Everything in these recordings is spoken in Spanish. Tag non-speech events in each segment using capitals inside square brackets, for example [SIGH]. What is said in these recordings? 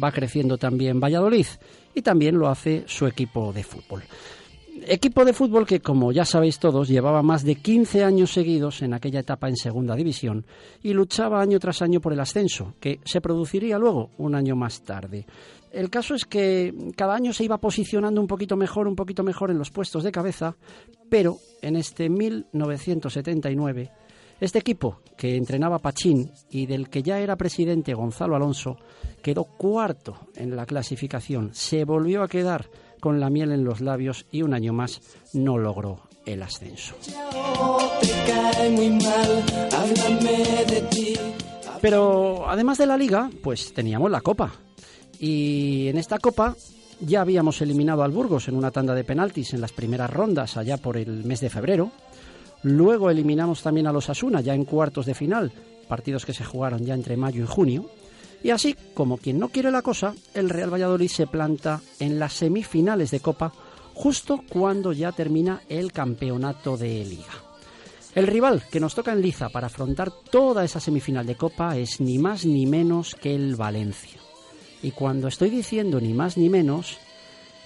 va creciendo también Valladolid y también lo hace su equipo de fútbol. Equipo de fútbol que, como ya sabéis todos, llevaba más de 15 años seguidos en aquella etapa en segunda división y luchaba año tras año por el ascenso, que se produciría luego un año más tarde. El caso es que cada año se iba posicionando un poquito mejor, un poquito mejor en los puestos de cabeza, pero en este 1979, este equipo que entrenaba Pachín y del que ya era presidente Gonzalo Alonso, quedó cuarto en la clasificación, se volvió a quedar con la miel en los labios y un año más no logró el ascenso. Pero además de la liga, pues teníamos la copa. Y en esta copa ya habíamos eliminado al Burgos en una tanda de penaltis en las primeras rondas allá por el mes de febrero. Luego eliminamos también a los Asuna ya en cuartos de final, partidos que se jugaron ya entre mayo y junio. Y así, como quien no quiere la cosa, el Real Valladolid se planta en las semifinales de Copa justo cuando ya termina el campeonato de liga. El rival que nos toca en liza para afrontar toda esa semifinal de Copa es ni más ni menos que el Valencia. Y cuando estoy diciendo ni más ni menos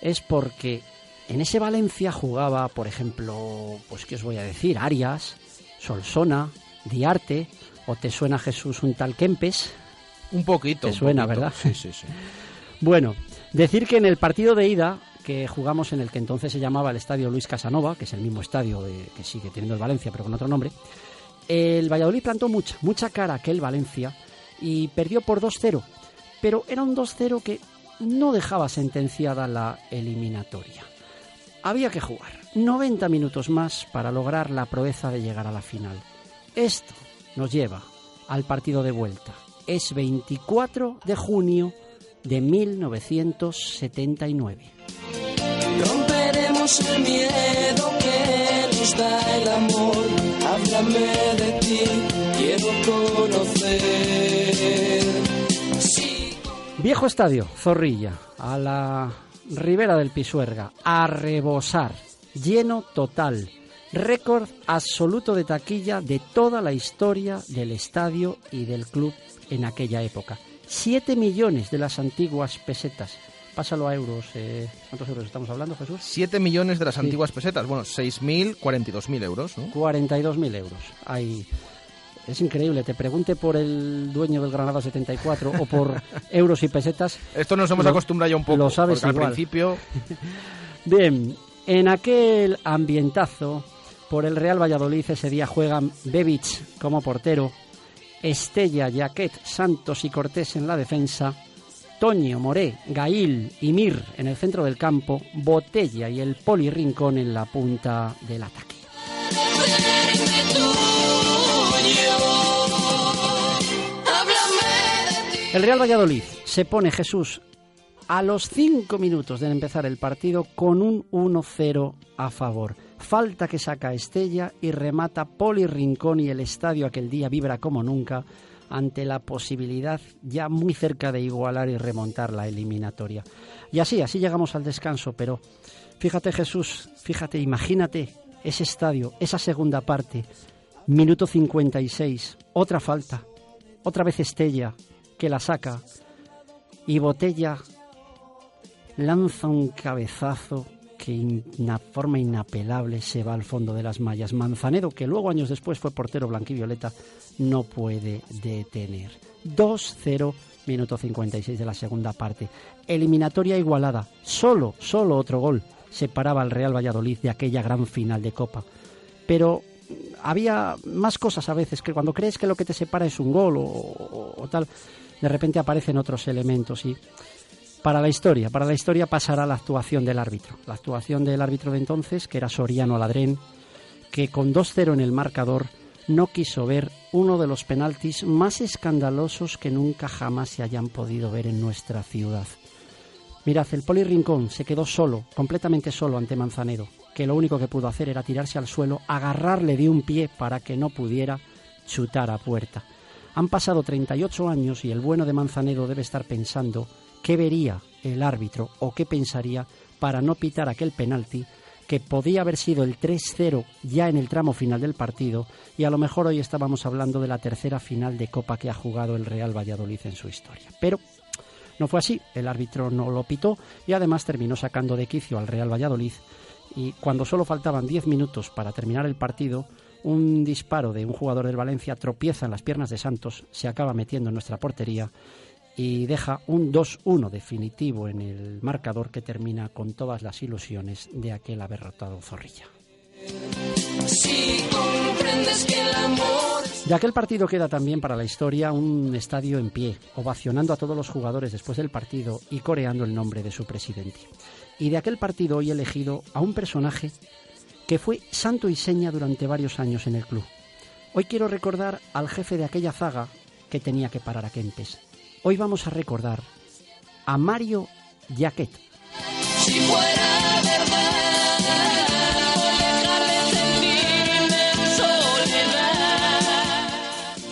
es porque en ese Valencia jugaba, por ejemplo, pues qué os voy a decir, Arias, Solsona, Diarte, o te suena Jesús un tal Kempes, un poquito. Te suena, ¿verdad? Sí, sí, sí. [LAUGHS] bueno, decir que en el partido de ida que jugamos en el que entonces se llamaba el Estadio Luis Casanova, que es el mismo estadio que sigue teniendo el Valencia, pero con otro nombre, el Valladolid plantó mucha, mucha cara a aquel Valencia y perdió por 2-0. Pero era un 2-0 que no dejaba sentenciada la eliminatoria. Había que jugar 90 minutos más para lograr la proeza de llegar a la final. Esto nos lleva al partido de vuelta, es 24 de junio de 1979. Romperemos el miedo que nos da el amor. Háblame de ti, quiero conocer. Viejo estadio, Zorrilla, a la ribera del Pisuerga, a rebosar, lleno total récord absoluto de taquilla de toda la historia del estadio y del club en aquella época. Siete millones de las antiguas pesetas. Pásalo a euros. Eh, ¿Cuántos euros estamos hablando, Jesús? Siete millones de las antiguas pesetas. Bueno, 6.000, 42.000 euros, ¿no? 42.000 euros. Ahí. Es increíble, te pregunte por el dueño del Granada 74 o por [LAUGHS] euros y pesetas. Esto nos hemos acostumbrado ya un poco. Lo sabes al principio. [LAUGHS] Bien, en aquel ambientazo, por el Real Valladolid ese día juegan Bebic como portero, Estella, Jaquet, Santos y Cortés en la defensa, Toño, Moré, Gail y Mir en el centro del campo, Botella y el Poli Rincón en la punta del ataque. El Real Valladolid se pone Jesús a los cinco minutos de empezar el partido con un 1-0 a favor. Falta que saca Estella y remata Poli Rincón y el estadio aquel día vibra como nunca ante la posibilidad ya muy cerca de igualar y remontar la eliminatoria. Y así, así llegamos al descanso, pero fíjate Jesús, fíjate, imagínate ese estadio, esa segunda parte, minuto 56, otra falta, otra vez Estella que la saca y Botella lanza un cabezazo que de una forma inapelable se va al fondo de las mallas. Manzanedo, que luego años después fue portero blanquivioleta, no puede detener. 2-0, minuto 56 de la segunda parte. Eliminatoria igualada. Solo, solo otro gol separaba al Real Valladolid de aquella gran final de Copa. Pero había más cosas a veces que cuando crees que lo que te separa es un gol o, o tal, de repente aparecen otros elementos y para la historia, para la historia pasará la actuación del árbitro. La actuación del árbitro de entonces, que era Soriano Ladrén, que con 2-0 en el marcador no quiso ver uno de los penaltis más escandalosos que nunca jamás se hayan podido ver en nuestra ciudad. Mirad, el Poli Rincón se quedó solo, completamente solo ante Manzanedo, que lo único que pudo hacer era tirarse al suelo, agarrarle de un pie para que no pudiera chutar a puerta. Han pasado 38 años y el bueno de Manzanedo debe estar pensando qué vería el árbitro o qué pensaría para no pitar aquel penalti que podía haber sido el 3-0 ya en el tramo final del partido y a lo mejor hoy estábamos hablando de la tercera final de Copa que ha jugado el Real Valladolid en su historia. Pero No fue así, el árbitro no lo pitó y además terminó sacando de quicio al Real Valladolid y cuando solo faltaban 10 minutos para terminar el partido, un disparo de un jugador del Valencia tropieza en las piernas de Santos, se acaba metiendo en nuestra portería y deja un 2-1 definitivo en el marcador que termina con todas las ilusiones de aquel aberrotado Zorrilla. De aquel partido queda también para la historia un estadio en pie, ovacionando a todos los jugadores después del partido y coreando el nombre de su presidente. Y de aquel partido hoy elegido a un personaje que fue santo y seña durante varios años en el club. Hoy quiero recordar al jefe de aquella zaga que tenía que parar a Kempes. Hoy vamos a recordar a Mario Jaquet. Si fuera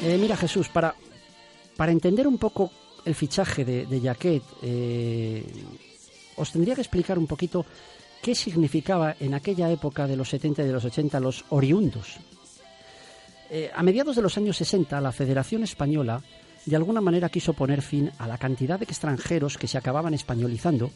Eh, mira Jesús, para, para entender un poco el fichaje de, de Jaquet, eh, os tendría que explicar un poquito qué significaba en aquella época de los 70 y de los 80 los oriundos. Eh, a mediados de los años 60, la Federación Española de alguna manera quiso poner fin a la cantidad de extranjeros que se acababan españolizando.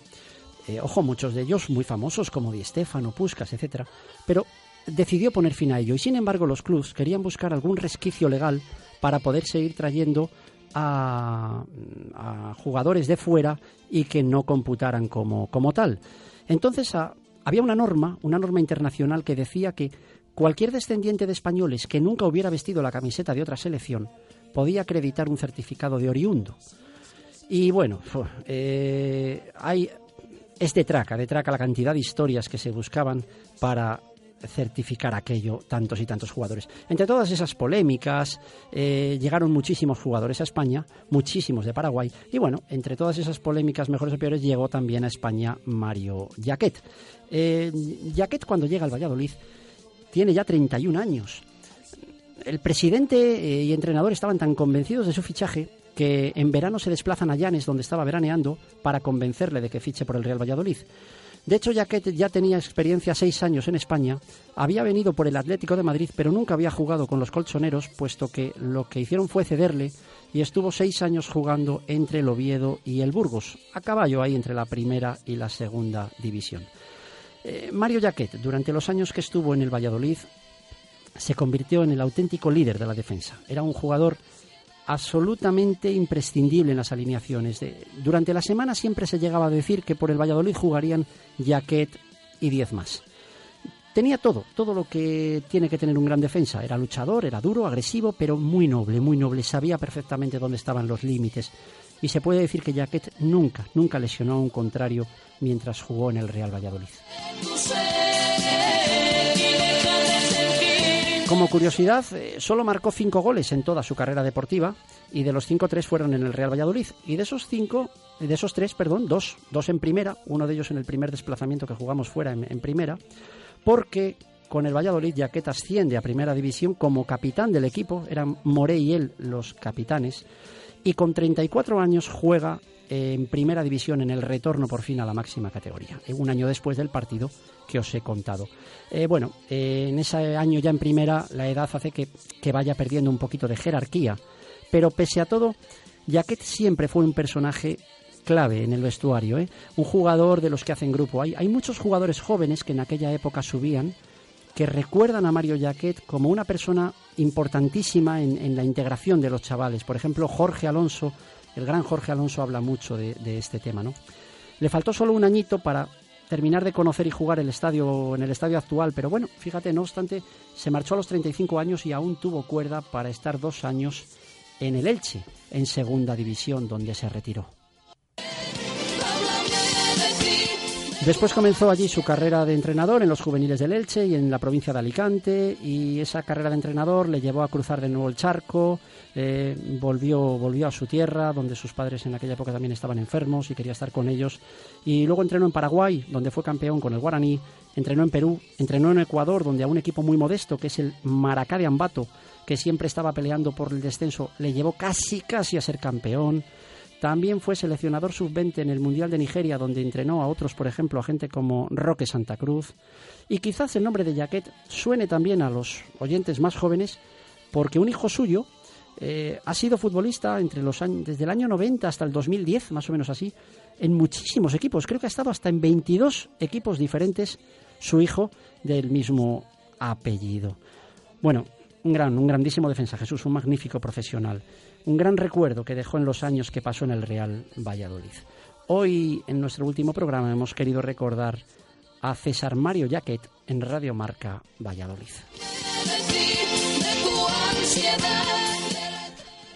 ojo, muchos de ellos muy famosos como Di Stefano, Puskas, etc. Pero decidió poner fin a ello y sin embargo los clubs querían buscar algún resquicio legal para poder seguir trayendo a, jugadores de fuera y que no computaran como, como tal. Entonces había una norma, una norma internacional que decía que cualquier descendiente de españoles que nunca hubiera vestido la camiseta de otra selección podía acreditar un certificado de oriundo. Y bueno, eh, hay, es de traca, de traca la cantidad de historias que se buscaban para certificar aquello tantos y tantos jugadores. Entre todas esas polémicas eh, llegaron muchísimos jugadores a España, muchísimos de Paraguay, y bueno, entre todas esas polémicas mejores o peores llegó también a España Mario Jaquet. Eh, Jaquet cuando llega al Valladolid tiene ya 31 años. El presidente eh, y entrenador estaban tan convencidos de su fichaje que en verano se desplazan a Llanes, donde estaba veraneando, para convencerle de que fiche por el Real Valladolid. De hecho, ya que ya tenía experiencia seis años en España, había venido por el Atlético de Madrid, pero nunca había jugado con los colchoneros, puesto que lo que hicieron fue cederle y estuvo seis años jugando entre el Oviedo y el Burgos, a caballo ahí entre la primera y la segunda división. Eh, Mario Jaquet, durante los años que estuvo en el Valladolid, se convirtió en el auténtico líder de la defensa. Era un jugador absolutamente imprescindible en las alineaciones. durante la semana siempre se llegaba a decir que por el Valladolid jugarían Jaquet y diez más. Tenía todo, todo lo que tiene que tener un gran defensa. Era luchador, era duro, agresivo, pero muy noble, muy noble. Sabía perfectamente dónde estaban los límites. Y se puede decir que Jaquet nunca, nunca lesionó a un contrario mientras jugó en el Real Valladolid. Como curiosidad, eh, solo marcó cinco goles en toda su carrera deportiva y de los cinco tres fueron en el Real Valladolid. Y de esos cinco, de esos tres, perdón, dos, dos en primera, uno de ellos en el primer desplazamiento que jugamos fuera en, primera, porque con el Valladolid Jaquet asciende a primera división como capitán del equipo, eran More y él los capitanes y con 34 años juega en primera división en el retorno por fin a la máxima categoría, un año después del partido que os he contado. Eh, bueno, eh, en ese año ya en primera la edad hace que, vaya perdiendo un poquito de jerarquía, pero pese a todo, Jaquet siempre fue un personaje clave en el vestuario, ¿eh? un jugador de los que hacen grupo. Hay, hay muchos jugadores jóvenes que en aquella época subían que recuerdan a Mario Jaquet como una persona importantísima en, la integración de los chavales. Por ejemplo, Jorge Alonso el gran Jorge Alonso habla mucho de, este tema, ¿no? Le faltó solo un añito para terminar de conocer y jugar el estadio en el estadio actual, pero bueno, fíjate, no obstante, se marchó a los 35 años y aún tuvo cuerda para estar dos años en el Elche, en segunda división, donde se retiró. Después comenzó allí su carrera de entrenador en los juveniles del Elche y en la provincia de Alicante y esa carrera de entrenador le llevó a cruzar de nuevo el charco, eh, volvió, volvió a su tierra donde sus padres en aquella época también estaban enfermos y quería estar con ellos. Y luego entrenó en Paraguay donde fue campeón con el Guaraní, entrenó en Perú, entrenó en Ecuador donde a un equipo muy modesto que es el Maracá de Ambato que siempre estaba peleando por el descenso le llevó casi casi a ser campeón también fue seleccionador sub-20 en el Mundial de Nigeria, donde entrenó a otros, por ejemplo, a gente como Roque Santa Cruz. Y quizás el nombre de Jaquet suene también a los oyentes más jóvenes, porque un hijo suyo Eh, ha sido futbolista entre los años, desde el año 90 hasta el 2010, más o menos así, en muchísimos equipos. Creo que ha estado hasta en 22 equipos diferentes su hijo del mismo apellido. Bueno, un gran, un grandísimo defensa, Jesús, un magnífico profesional, un gran recuerdo que dejó en los años que pasó en el Real Valladolid. Hoy, en nuestro último programa, hemos querido recordar a César Mario Jaquet en Radio Marca Valladolid.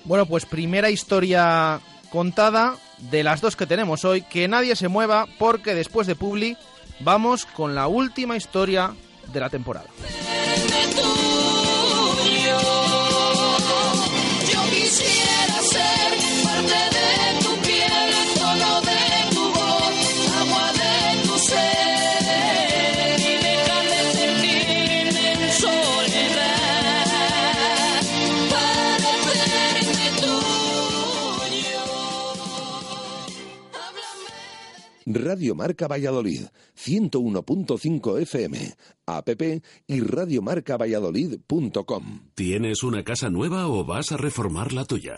Bueno, pues primera historia contada de las dos que tenemos hoy. Que nadie se mueva porque después de Publi vamos con la última historia de la temporada. Radio Marca Valladolid, 101.5 FM, app y radiomarcavalladolid.com. ¿Tienes una casa nueva o vas a reformar la tuya?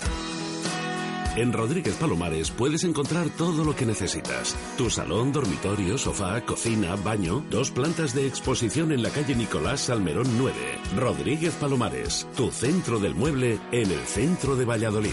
En Rodríguez Palomares puedes encontrar todo lo que necesitas. Tu salón, dormitorio, sofá, cocina, baño, dos plantas de exposición en la calle Nicolás Salmerón 9. Rodríguez Palomares, tu centro del mueble en el centro de Valladolid.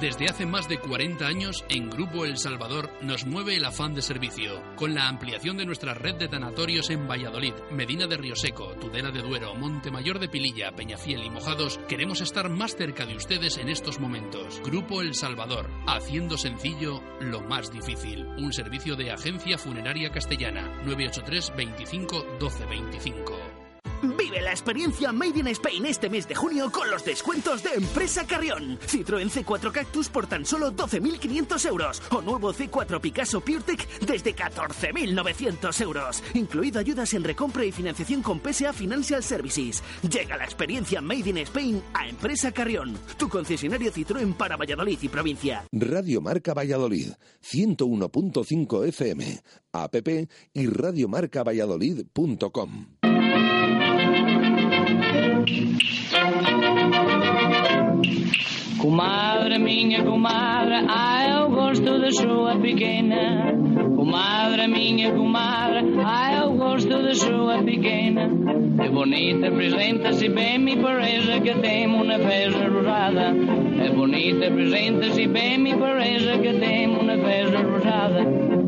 Desde hace más de 40 años, en Grupo El Salvador nos mueve el afán de servicio, con la ampliación de nuestra red de tanatorios en Valladolid, Medina de Rioseco, Tudela de Duero, Montemayor de Pililla, Peñafiel y Mojados, queremos estar más cerca de ustedes en estos momentos. Grupo El Salvador, haciendo sencillo lo más difícil. Un servicio de agencia funeraria castellana, 983 25 12 25. Vive la experiencia Made in Spain este mes de junio con los descuentos de Empresa Carrión. Citroën C4 Cactus por tan solo 12.500 euros o nuevo C4 Picasso PureTech desde 14.900 euros. Incluido ayudas en recompra y financiación con PSA Financial Services. Llega la experiencia Made in Spain a Empresa Carrión, tu concesionario Citroën para Valladolid y provincia. Radio Marca Valladolid, 101.5 FM, app y radiomarcavalladolid.com. Comadre minha, comadre, ai eu gosto da sua pequena. Comadre minha, comadre, ai eu gosto da sua pequena. É bonita, apresenta-se bem, me parece que tem uma festa rosada. É bonita, apresenta-se bem, me parece que tem uma festa rosada.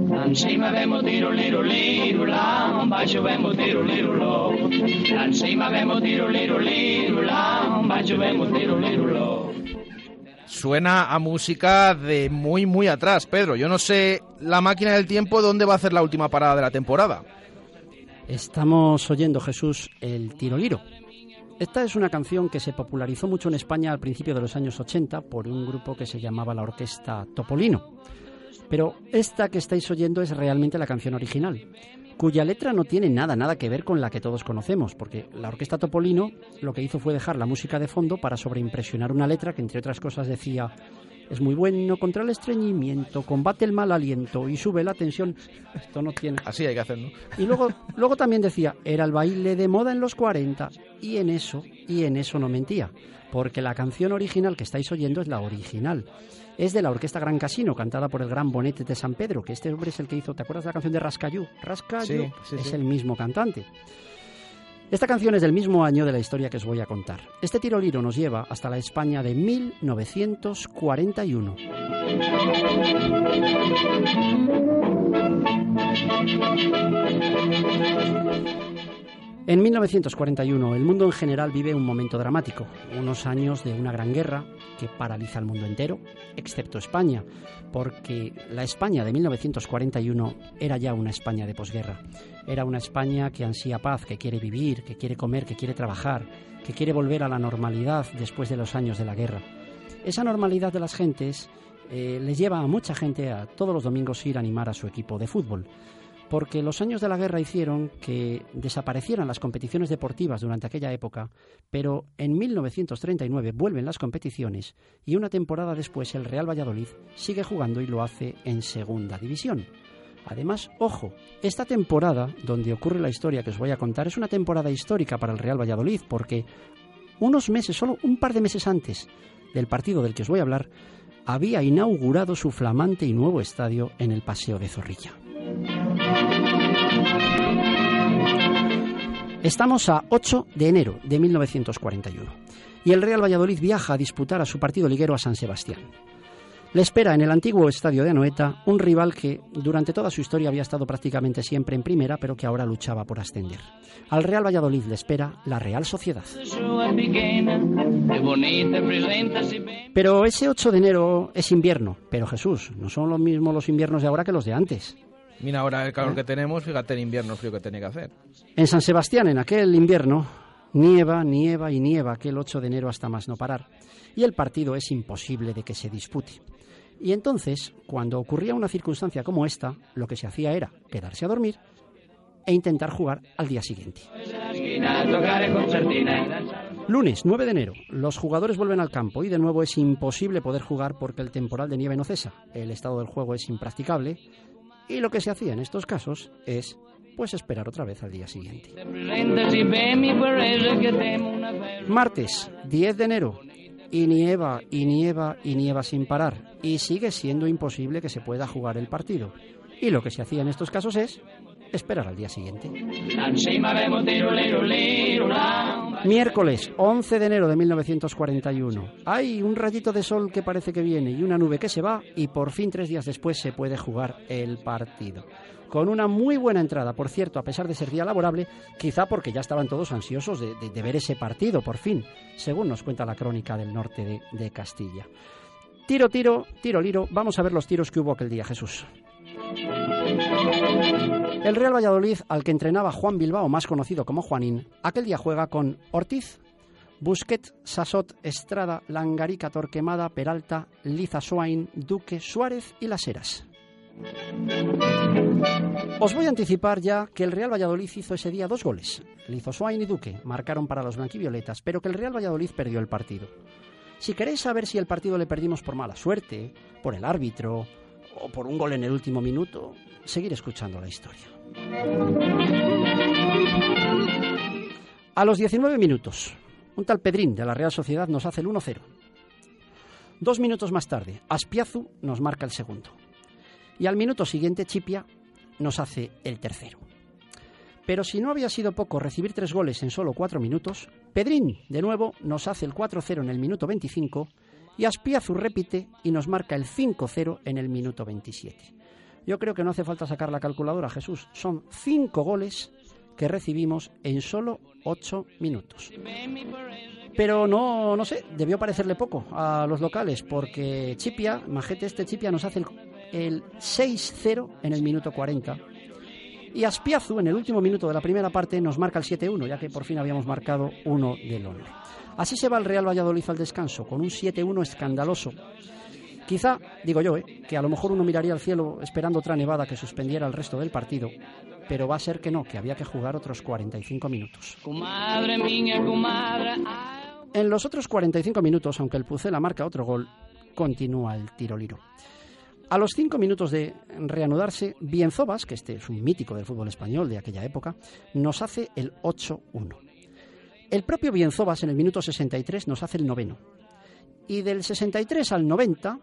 Lá cima vemos tiro, liro, liro, lá embaixo vemos tiro, liro, lo. Lá cima vemos tiro, liro, liro, lá embaixo vemos tiro, liro, lo. Suena a música de muy, muy atrás, Pedro. Yo no sé la máquina del tiempo dónde va a hacer la última parada de la temporada. Estamos oyendo, Jesús, el tiro liro. Esta es una canción que se popularizó mucho en España al principio de los años 80 por un grupo que se llamaba la Orquesta Topolino. Pero esta que estáis oyendo es realmente la canción original cuya letra no tiene nada, nada que ver con la que todos conocemos, porque la orquesta Topolino lo que hizo fue dejar la música de fondo para sobreimpresionar una letra que, entre otras cosas, decía es muy bueno contra el estreñimiento, combate el mal aliento y sube la tensión. Esto no tiene. Así hay que hacerlo. Y luego, luego también decía, era el baile de moda en los 40 y en eso, y en eso no mentía, porque la canción original que estáis oyendo es la original es de la Orquesta Gran Casino, cantada por el gran Bonete de San Pedro, que este hombre es el que hizo, ¿te acuerdas de la canción de Rascayú? Rascayú es el mismo cantante. Esta canción es del mismo año de la historia que os voy a contar. Este tiro liro nos lleva hasta la España de 1941. En 1941 el mundo en general vive un momento dramático, unos años de una gran guerra que paraliza al mundo entero, excepto España, porque la España de 1941 era ya una España de posguerra. Era una España que ansía paz, que quiere vivir, que quiere comer, que quiere trabajar, que quiere volver a la normalidad después de los años de la guerra. Esa normalidad de las gentes eh, les lleva a mucha gente a todos los domingos ir a animar a su equipo de fútbol porque los años de la guerra hicieron que desaparecieran las competiciones deportivas durante aquella época, pero en 1939 vuelven las competiciones y una temporada después el Real Valladolid sigue jugando y lo hace en segunda división. Además, ojo, esta temporada donde ocurre la historia que os voy a contar es una temporada histórica para el Real Valladolid porque unos meses, solo un par de meses antes del partido del que os voy a hablar, había inaugurado su flamante y nuevo estadio en el Paseo de Zorrilla. Estamos a 8 de enero de 1941 y el Real Valladolid viaja a disputar a su partido liguero a San Sebastián. Le espera en el antiguo estadio de Anoeta un rival que durante toda su historia había estado prácticamente siempre en primera, pero que ahora luchaba por ascender. Al Real Valladolid le espera la Real Sociedad. Pero ese 8 de enero es invierno. Pero Jesús, no son lo mismo los inviernos de ahora que los de antes. Mira ahora el calor que tenemos, fíjate el invierno frío que tiene que hacer. En San Sebastián, en aquel invierno, nieva, nieva y nieva aquel 8 de enero hasta más no parar. Y el partido es imposible de que se dispute. Y entonces, cuando ocurría una circunstancia como esta, lo que se hacía era quedarse a dormir e intentar jugar al día siguiente. Lunes 9 de enero, los jugadores vuelven al campo y de nuevo es imposible poder jugar porque el temporal de nieve no cesa, el estado del juego es impracticable y lo que se hacía en estos casos es pues esperar otra vez al día siguiente. Martes 10 de enero, y nieva y nieva y nieva sin parar y sigue siendo imposible que se pueda jugar el partido. Y lo que se hacía en estos casos es esperar al día siguiente. Miércoles 11 de enero de 1941. Hay un rayito de sol que parece que viene y una nube que se va y por fin tres días después se puede jugar el partido con una muy buena entrada, por cierto, a pesar de ser día laborable, quizá porque ya estaban todos ansiosos de, ver ese partido, por fin, según nos cuenta la crónica del norte de, de Castilla. Tiro, tiro, tiro, liro, vamos a ver los tiros que hubo aquel día, Jesús. El Real Valladolid, al que entrenaba Juan Bilbao, más conocido como Juanín, aquel día juega con Ortiz, Busquet, Sasot, Estrada, Langarica, Torquemada, Peralta, Liza Swain, Duque, Suárez y Las Heras. Os voy a anticipar ya que el Real Valladolid hizo ese día dos goles. Lizo Swain y Duque marcaron para los blanquivioletas, pero que el Real Valladolid perdió el partido. Si queréis saber si el partido le perdimos por mala suerte, por el árbitro o por un gol en el último minuto, seguir escuchando la historia. A los 19 minutos, un tal Pedrín de la Real Sociedad nos hace el 1-0. Dos minutos más tarde, Aspiazu nos marca el segundo. Y al minuto siguiente, Chipia nos hace el tercero. Pero si no había sido poco recibir tres goles en solo cuatro minutos, Pedrín, de nuevo, nos hace el 4-0 en el minuto 25 y Aspiazu repite y nos marca el 5-0 en el minuto 27. Yo creo que no hace falta sacar la calculadora, Jesús. Son cinco goles que recibimos en solo ocho minutos. Pero no, no sé, debió parecerle poco a los locales, porque Chipia, Majete este Chipia, nos hace el 6-0 en el minuto 40. Y Aspiazu, en el último minuto de la primera parte, nos marca el 7-1, ya que por fin habíamos marcado uno del honor. Así se va el Real Valladolid al descanso, con un 7-1 escandaloso. Quizá, digo yo, eh, que a lo mejor uno miraría al cielo esperando otra nevada que suspendiera el resto del partido, pero va a ser que no, que había que jugar otros 45 minutos. En los otros 45 minutos, aunque el Pucela marca otro gol, continúa el tiro liro. A los cinco minutos de reanudarse, Bienzobas, que este es un mítico del fútbol español de aquella época, nos hace el 8-1. El propio Bienzobas en el minuto 63 nos hace el noveno. Y del 63 al 90,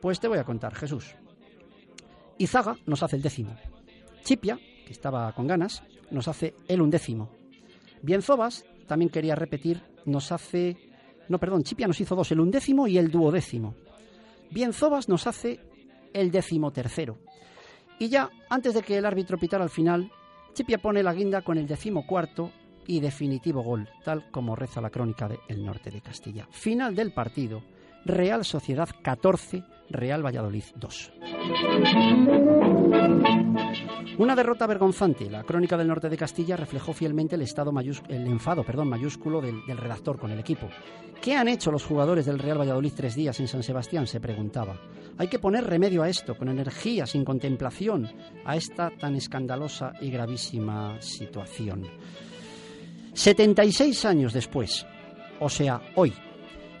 pues te voy a contar, Jesús. Izaga nos hace el décimo. Chipia, que estaba con ganas, nos hace el undécimo. Bienzobas, también quería repetir, nos hace... No, perdón, Chipia nos hizo dos, el undécimo y el duodécimo. Bienzobas nos hace el decimotercero. Y ya, antes de que el árbitro pitara al final, Chipia pone la guinda con el decimocuarto y definitivo gol, tal como reza la crónica de El Norte de Castilla. Final del partido, Real Sociedad 14, Real Valladolid 2. Una derrota vergonzante. La crónica del norte de Castilla reflejó fielmente el, estado el enfado perdón, mayúsculo del, del, redactor con el equipo. ¿Qué han hecho los jugadores del Real Valladolid tres días en San Sebastián? se preguntaba. Hay que poner remedio a esto, con energía, sin contemplación, a esta tan escandalosa y gravísima situación. 76 años después, o sea, hoy,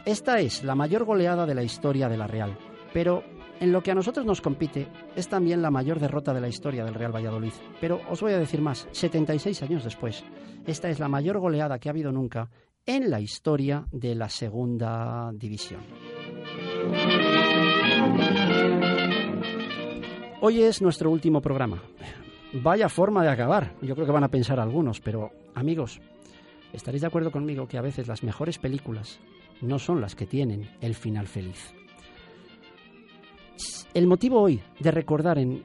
esta es la mayor goleada de la historia de la Real, pero en lo que a nosotros nos compite, es también la mayor derrota de la historia del Real Valladolid. Pero os voy a decir más, 76 años después, esta es la mayor goleada que ha habido nunca en la historia de la segunda división. Hoy es nuestro último programa. Vaya forma de acabar. Yo creo que van a pensar algunos, pero amigos, estaréis de acuerdo conmigo que a veces las mejores películas no son las que tienen el final feliz. El motivo hoy de recordar en,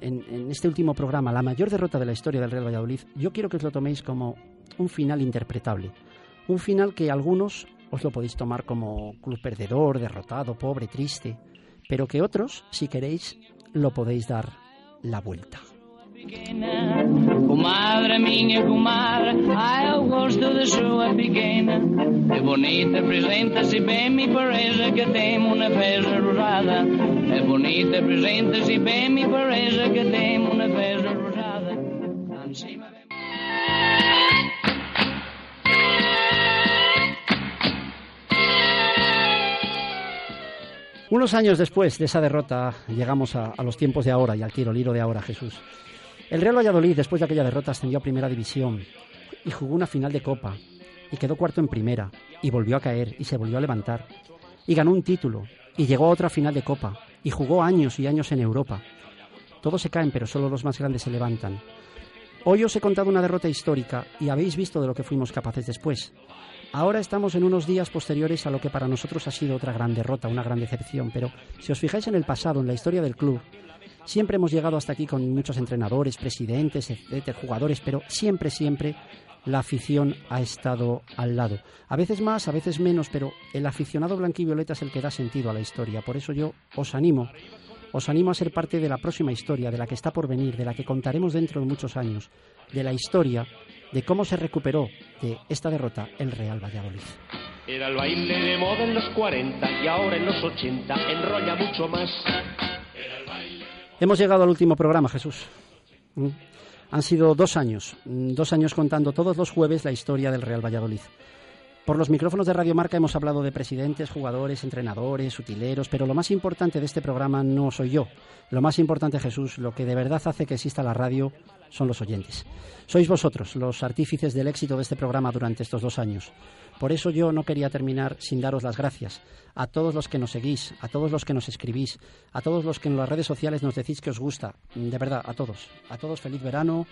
este último programa la mayor derrota de la historia del Real Valladolid, yo quiero que os lo toméis como un final interpretable. Un final que algunos os lo podéis tomar como club perdedor, derrotado, pobre, triste, pero que otros, si queréis, lo podéis dar la vuelta. Comadre minha, comadre, ai eu gosto de sua pequena. É bonita, apresenta-se bem, me parece que tem uma festa rosada. É bonita, apresenta-se bem, me parece que tem uma festa rosada. Unos años después de esa derrota llegamos a, a, los tiempos de ahora y al tiro liro de ahora, Jesús. El Real Valladolid, después de aquella derrota, ascendió a Primera División y jugó una final de Copa y quedó cuarto en Primera y volvió a caer y se volvió a levantar y ganó un título y llegó a otra final de Copa y jugó años y años en Europa. Todos se caen, pero solo los más grandes se levantan. Hoy os he contado una derrota histórica y habéis visto de lo que fuimos capaces después. Ahora estamos en unos días posteriores a lo que para nosotros ha sido otra gran derrota, una gran decepción, pero si os fijáis en el pasado, en la historia del club, Siempre hemos llegado hasta aquí con muchos entrenadores, presidentes, etcétera, jugadores, pero siempre, siempre la afición ha estado al lado. A veces más, a veces menos, pero el aficionado blanquivioleta es el que da sentido a la historia. Por eso yo os animo, os animo a ser parte de la próxima historia, de la que está por venir, de la que contaremos dentro de muchos años, de la historia de cómo se recuperó de esta derrota el Real Valladolid. Era el baile de moda en los 40 y ahora en los 80 enrolla mucho más. Hemos llegado al último programa, Jesús. Mm. Han sido dos años, mm, dos años contando todos los jueves la historia del Real Valladolid. Por los micrófonos de Radio Marca hemos hablado de presidentes, jugadores, entrenadores, utileros, pero lo más importante de este programa no soy yo. Lo más importante, Jesús, lo que de verdad hace que exista la radio son los oyentes. Sois vosotros los artífices del éxito de este programa durante estos dos años. Por eso yo no quería terminar sin daros las gracias a todos los que nos seguís, a todos los que nos escribís, a todos los que en las redes sociales nos decís que os gusta. De verdad, a todos. A todos feliz verano,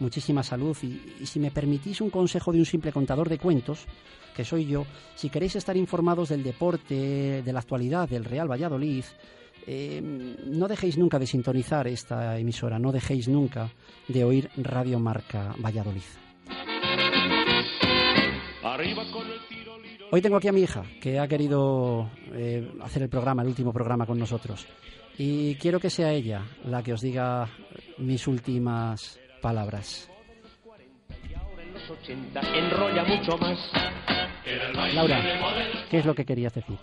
muchísima salud y, si me permitís un consejo de un simple contador de cuentos, que soy yo, si queréis estar informados del deporte, de la actualidad del Real Valladolid, eh, no dejéis nunca de sintonizar esta emisora, no dejéis nunca de oír Radio Marca Valladolid. Hoy tengo aquí a mi hija, que ha querido eh, hacer el programa, el último programa con nosotros. Y quiero que sea ella la que os diga mis últimas palabras. Laura, ¿qué es lo que querías decir?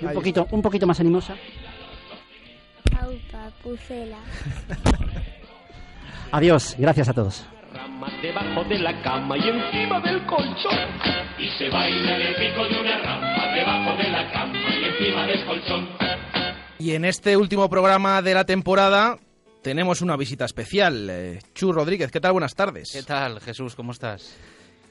Un poquito, un poquito más animosa. [LAUGHS] Adiós, gracias a todos. debajo de la cama y encima del colchón. Y se baila el pico de una rama debajo de la cama y encima del colchón. Y en este último programa de la temporada tenemos una visita especial. Eh, Chu Rodríguez, ¿qué tal? Buenas tardes. ¿Qué tal, Jesús? ¿Cómo estás?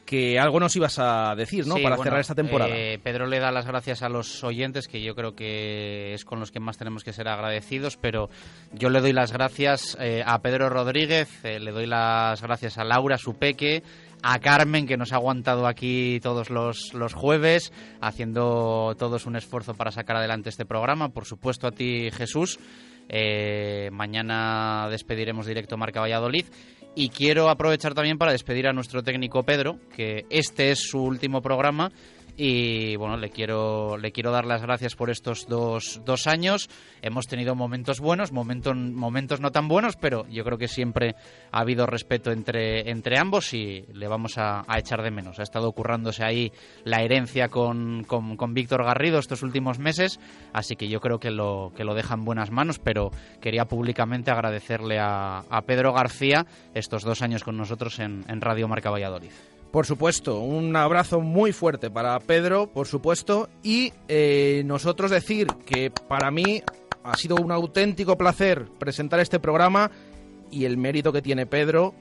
que algo nos ibas a decir, ¿no? Para cerrar esta temporada. Eh, Pedro le da las gracias a los oyentes, que yo creo que es con los que más tenemos que ser agradecidos, pero yo le doy las gracias eh, a Pedro Rodríguez, eh, le doy las gracias a Laura, su peque, a Carmen, que nos ha aguantado aquí todos los, los jueves, haciendo todos un esfuerzo para sacar adelante este programa. Por supuesto, a ti, Jesús. mañana despediremos directo Marca Valladolid y quiero aprovechar también para despedir a nuestro técnico Pedro, que este es su último programa y bueno, le quiero, le quiero dar las gracias por estos dos, dos años. Hemos tenido momentos buenos, momentos, momentos no tan buenos, pero yo creo que siempre ha habido respeto entre, entre ambos y le vamos a, echar de menos. Ha estado currándose ahí la herencia con, con, Víctor Garrido estos últimos meses, así que yo creo que lo, que lo deja en buenas manos, pero quería públicamente agradecerle a, Pedro García estos dos años con nosotros en Radio Marca Valladolid. Por supuesto, un abrazo muy fuerte para Pedro, por supuesto, y eh, nosotros decir que para mí ha sido un auténtico placer presentar este programa y el mérito que tiene Pedro,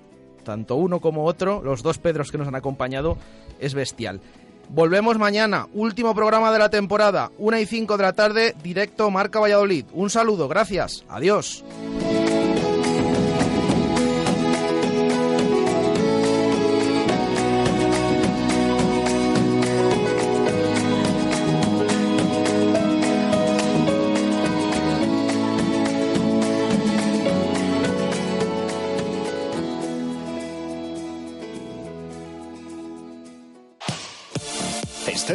tanto uno como otro, los dos Pedros que nos han acompañado, es bestial. Volvemos mañana, último programa de la temporada, 1 y 5 de la tarde, directo Marca Valladolid. Un saludo, gracias, adiós.